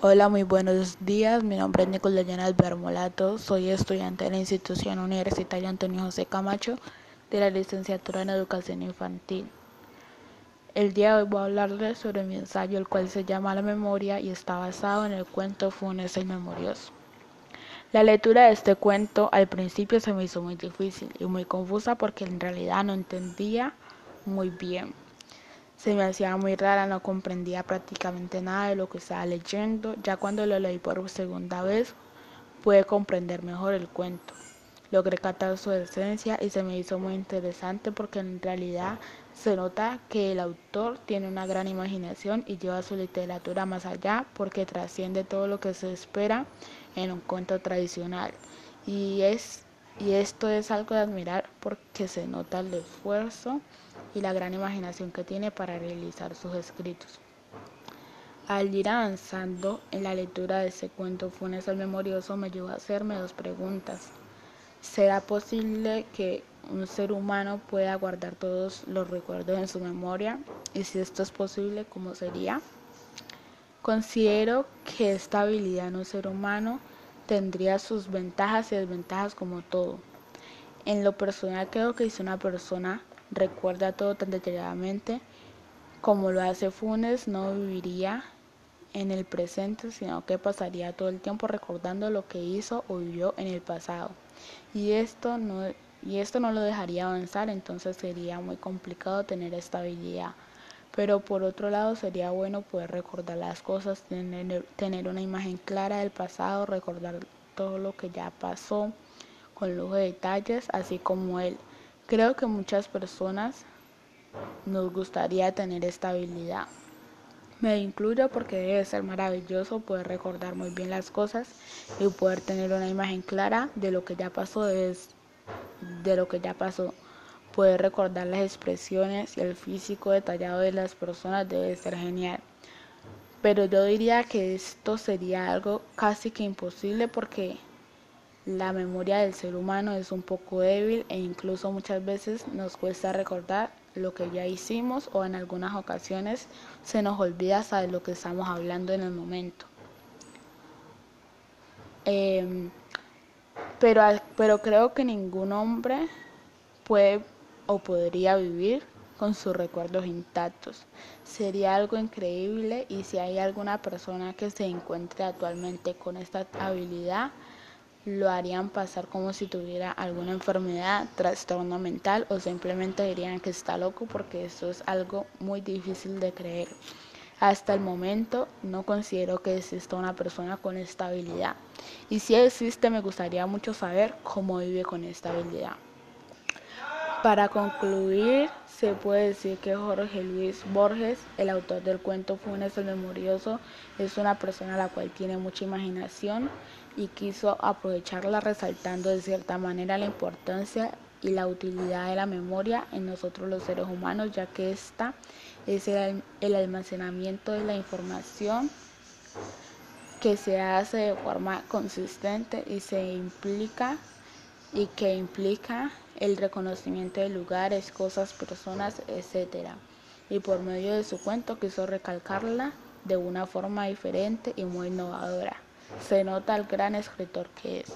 Hola, muy buenos días. Mi nombre es Nicolás Llanas Bermolato. Soy estudiante de la institución universitaria Antonio José Camacho de la licenciatura en Educación Infantil. El día de hoy voy a hablarles sobre mi ensayo, el cual se llama La Memoria y está basado en el cuento Funes el Memorioso. La lectura de este cuento al principio se me hizo muy difícil y muy confusa porque en realidad no entendía muy bien se me hacía muy rara, no comprendía prácticamente nada de lo que estaba leyendo. Ya cuando lo leí por segunda vez, pude comprender mejor el cuento. Logré captar su esencia y se me hizo muy interesante porque en realidad se nota que el autor tiene una gran imaginación y lleva su literatura más allá porque trasciende todo lo que se espera en un cuento tradicional. Y, es, y esto es algo de admirar porque se nota el esfuerzo y la gran imaginación que tiene para realizar sus escritos. Al ir avanzando en la lectura de ese cuento Funes el Memorioso me llevó a hacerme dos preguntas. ¿Será posible que un ser humano pueda guardar todos los recuerdos en su memoria? Y si esto es posible, ¿cómo sería? Considero que esta habilidad en un ser humano tendría sus ventajas y desventajas como todo. En lo personal creo que si una persona recuerda todo tan detalladamente como lo hace Funes, no viviría en el presente, sino que pasaría todo el tiempo recordando lo que hizo o vivió en el pasado. Y esto no, y esto no lo dejaría avanzar, entonces sería muy complicado tener estabilidad. Pero por otro lado sería bueno poder recordar las cosas, tener, tener una imagen clara del pasado, recordar todo lo que ya pasó con lujo de detalles, así como él. Creo que muchas personas nos gustaría tener esta habilidad. Me incluyo porque debe ser maravilloso poder recordar muy bien las cosas y poder tener una imagen clara de lo que ya pasó, de, lo que ya pasó. Poder recordar las expresiones y el físico detallado de las personas debe ser genial. Pero yo diría que esto sería algo casi que imposible porque la memoria del ser humano es un poco débil e incluso muchas veces nos cuesta recordar lo que ya hicimos o en algunas ocasiones se nos olvida saber lo que estamos hablando en el momento. Em, pero, pero creo que ningún hombre puede o podría vivir con sus recuerdos intactos. Sería algo increíble y si hay alguna persona que se encuentre actualmente con esta habilidad, lo harían pasar como si tuviera alguna enfermedad, trastorno mental o simplemente dirían que está loco porque eso es algo muy difícil de creer. Hasta el momento no considero que exista una persona con esta habilidad. Y si existe me gustaría mucho saber cómo vive con esta habilidad. Para concluir, se puede decir que Jorge Luis Borges, el autor del cuento Funes el Memorioso, es una persona a la cual tiene mucha imaginación y quiso aprovecharla resaltando de cierta manera la importancia y la utilidad de la memoria en nosotros los seres humanos, ya que esta es el, el almacenamiento de la información que se hace de forma consistente y se implica y que implica el reconocimiento de lugares, cosas, personas, etc. Y por medio de su cuento quiso recalcarla de una forma diferente y muy innovadora. Se nota el gran escritor que es.